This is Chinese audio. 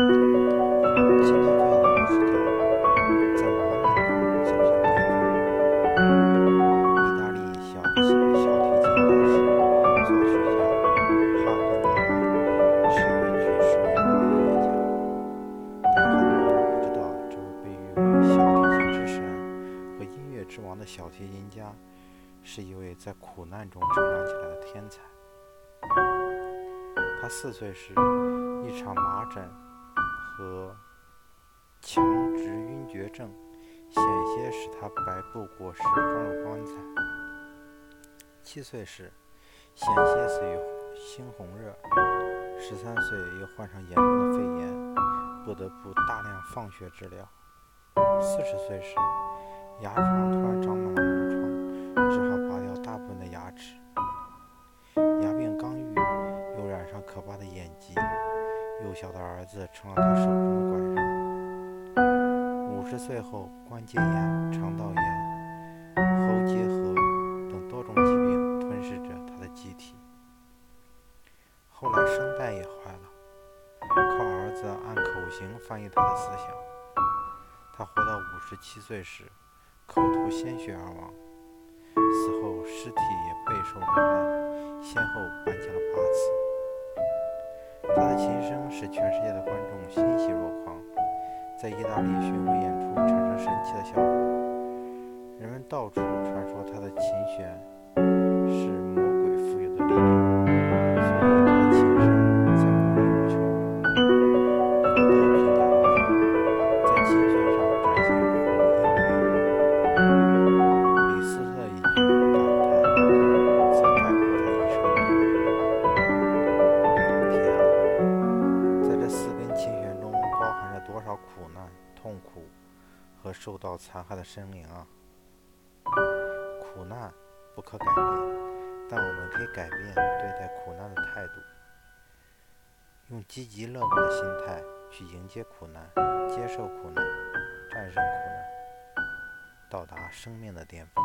今天分享的故事叫《在磨难中走向巅峰》。意大利小提小提琴大师、作曲家帕格尼尼是一位举世闻名的音乐家，但很多人都不知道，这位被誉为小提琴之神和音乐之王的小提琴家，是一位在苦难中成长起来的天才。他四岁时，一场麻疹和强直晕厥症险些使他白布裹尸，撞入棺材。七岁时，险些死于猩红热。十三岁又患上严重的肺炎，不得不大量放血治疗。四十岁时，牙床突然长满了脓疮，只好拔掉大部分的牙齿。牙病刚愈，又染上可怕的眼疾。幼小的儿子成了他手中的拐杖。五十岁后，关节炎、肠道炎、喉结核等多种疾病吞噬着他的机体。后来声带也坏了，靠儿子按口型翻译他的思想。他活到五十七岁时，口吐鲜血而亡。死后，尸体也备受磨难，先后搬迁了八次。他的琴声使全世界的观众欣喜若狂，在意大利巡回演出产生神奇的效果。人们到处传说他的琴弦多少苦难、痛苦和受到残害的生灵啊！苦难不可改变，但我们可以改变对待苦难的态度，用积极乐观的心态去迎接苦难，接受苦难，战胜苦难，到达生命的巅峰。